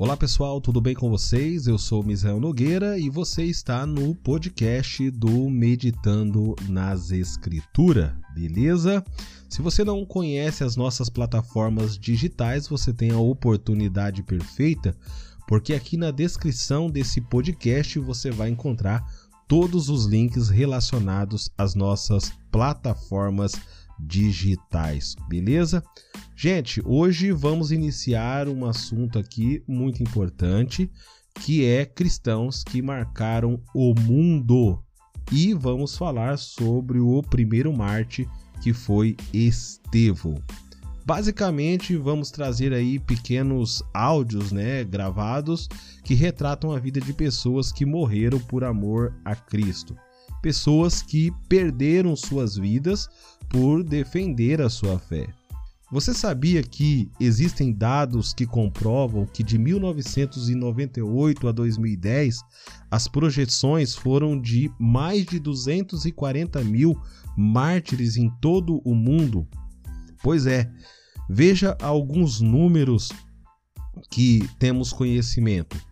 Olá pessoal, tudo bem com vocês? Eu sou Misael Nogueira e você está no podcast do Meditando nas Escrituras, beleza? Se você não conhece as nossas plataformas digitais, você tem a oportunidade perfeita, porque aqui na descrição desse podcast você vai encontrar todos os links relacionados às nossas plataformas digitais, beleza? Gente, hoje vamos iniciar um assunto aqui muito importante, que é cristãos que marcaram o mundo. E vamos falar sobre o primeiro Marte, que foi Estevão. Basicamente, vamos trazer aí pequenos áudios, né, gravados que retratam a vida de pessoas que morreram por amor a Cristo. Pessoas que perderam suas vidas por defender a sua fé. Você sabia que existem dados que comprovam que de 1998 a 2010 as projeções foram de mais de 240 mil mártires em todo o mundo? Pois é, veja alguns números que temos conhecimento.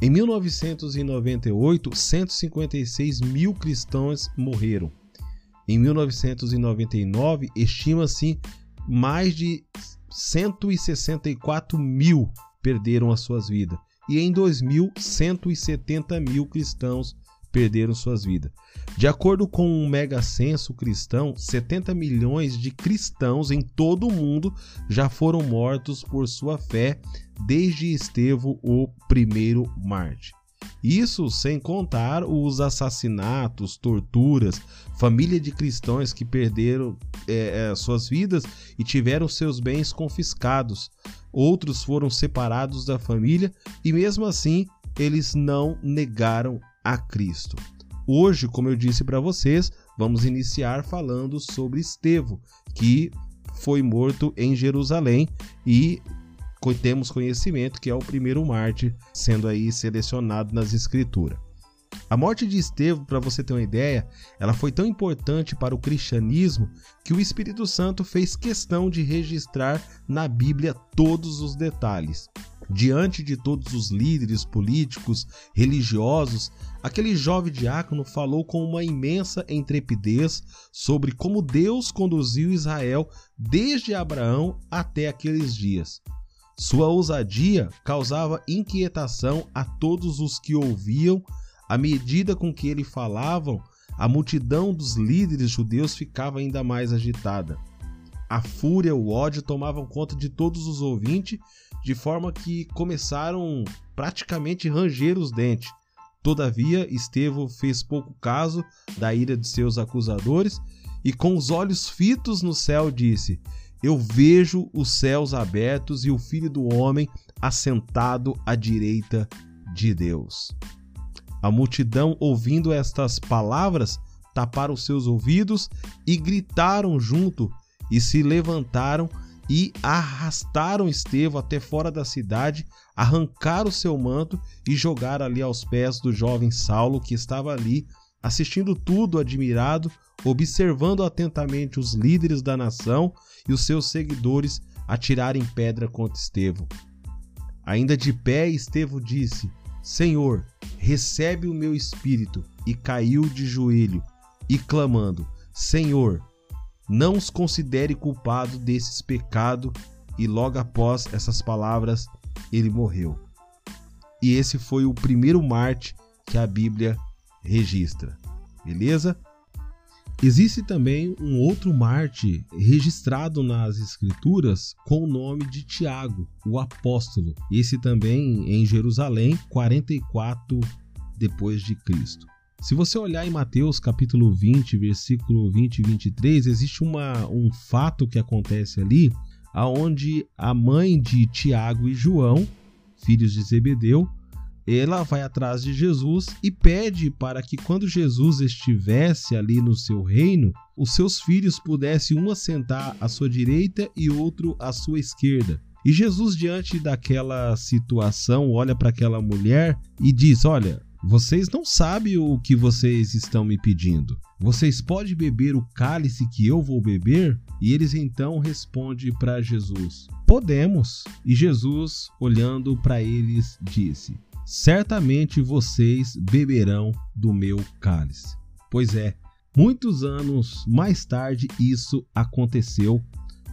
Em 1998, 156 mil cristãos morreram. Em 1999, estima-se mais de 164 mil perderam as suas vidas. E em 2000, 170 mil cristãos perderam suas vidas. De acordo com um mega censo cristão, 70 milhões de cristãos em todo o mundo já foram mortos por sua fé desde Estevão, o primeiro Marte. Isso sem contar os assassinatos, torturas, família de cristãos que perderam é, é, suas vidas e tiveram seus bens confiscados. Outros foram separados da família e, mesmo assim, eles não negaram a Cristo. Hoje, como eu disse para vocês, vamos iniciar falando sobre Estevão, que foi morto em Jerusalém e temos conhecimento que é o primeiro mártir sendo aí selecionado nas escrituras. A morte de Estevão, para você ter uma ideia, ela foi tão importante para o cristianismo que o Espírito Santo fez questão de registrar na Bíblia todos os detalhes. Diante de todos os líderes políticos, religiosos, aquele jovem diácono falou com uma imensa intrepidez sobre como Deus conduziu Israel desde Abraão até aqueles dias. Sua ousadia causava inquietação a todos os que ouviam. À medida com que ele falava, a multidão dos líderes judeus ficava ainda mais agitada. A fúria, o ódio tomavam conta de todos os ouvintes, de forma que começaram praticamente ranger os dentes. Todavia, Estevão fez pouco caso da ira de seus acusadores e, com os olhos fitos no céu, disse: eu vejo os céus abertos e o Filho do Homem assentado à direita de Deus. A multidão, ouvindo estas palavras, taparam seus ouvidos e gritaram junto, e se levantaram e arrastaram Estevão até fora da cidade, arrancaram seu manto e jogaram ali aos pés do jovem Saulo, que estava ali assistindo tudo admirado, observando atentamente os líderes da nação e os seus seguidores atirarem pedra contra Estevão. Ainda de pé, Estevão disse: Senhor, recebe o meu espírito, e caiu de joelho, e clamando: Senhor, não os considere culpado desses pecados. E logo após essas palavras, ele morreu. E esse foi o primeiro Marte que a Bíblia registra. Beleza? Existe também um outro Marte registrado nas escrituras com o nome de Tiago, o apóstolo. Esse também em Jerusalém, 44 depois de Cristo. Se você olhar em Mateus capítulo 20, versículo 20 e 23, existe uma, um fato que acontece ali, aonde a mãe de Tiago e João, filhos de Zebedeu, ela vai atrás de Jesus e pede para que quando Jesus estivesse ali no seu reino, os seus filhos pudessem um assentar à sua direita e outro à sua esquerda. E Jesus, diante daquela situação, olha para aquela mulher e diz: Olha, Vocês não sabem o que vocês estão me pedindo. Vocês podem beber o cálice que eu vou beber? E eles então respondem para Jesus: Podemos. E Jesus, olhando para eles, disse: Certamente vocês beberão do meu cálice. Pois é, muitos anos mais tarde isso aconteceu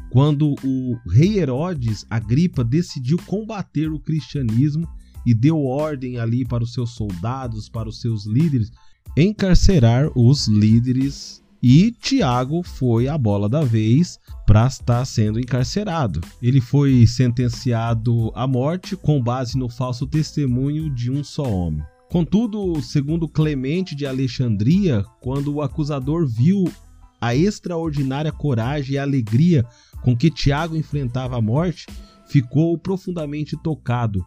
quando o rei Herodes Agripa decidiu combater o cristianismo e deu ordem ali para os seus soldados, para os seus líderes, encarcerar os líderes. E Tiago foi a bola da vez para estar sendo encarcerado. Ele foi sentenciado à morte com base no falso testemunho de um só homem. Contudo, segundo Clemente de Alexandria, quando o acusador viu a extraordinária coragem e alegria com que Tiago enfrentava a morte, ficou profundamente tocado.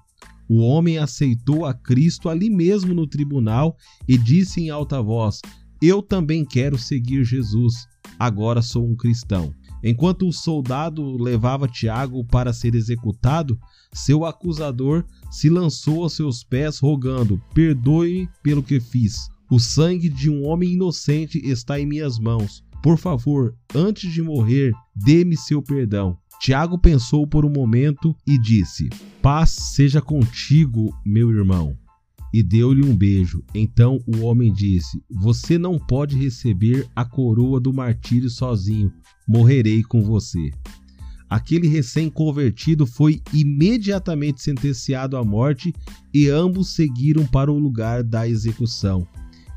O homem aceitou a Cristo ali mesmo no tribunal e disse em alta voz: Eu também quero seguir Jesus. Agora sou um cristão. Enquanto o soldado levava Tiago para ser executado, seu acusador se lançou aos seus pés, rogando: Perdoe pelo que fiz. O sangue de um homem inocente está em minhas mãos. Por favor, antes de morrer, dê-me seu perdão. Tiago pensou por um momento e disse: Paz seja contigo, meu irmão. E deu-lhe um beijo. Então o homem disse: Você não pode receber a coroa do martírio sozinho. Morrerei com você. Aquele recém-convertido foi imediatamente sentenciado à morte e ambos seguiram para o lugar da execução.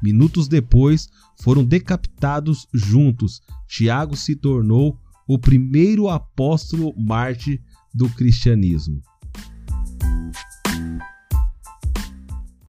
Minutos depois, foram decapitados juntos. Tiago se tornou o primeiro apóstolo mártir do cristianismo.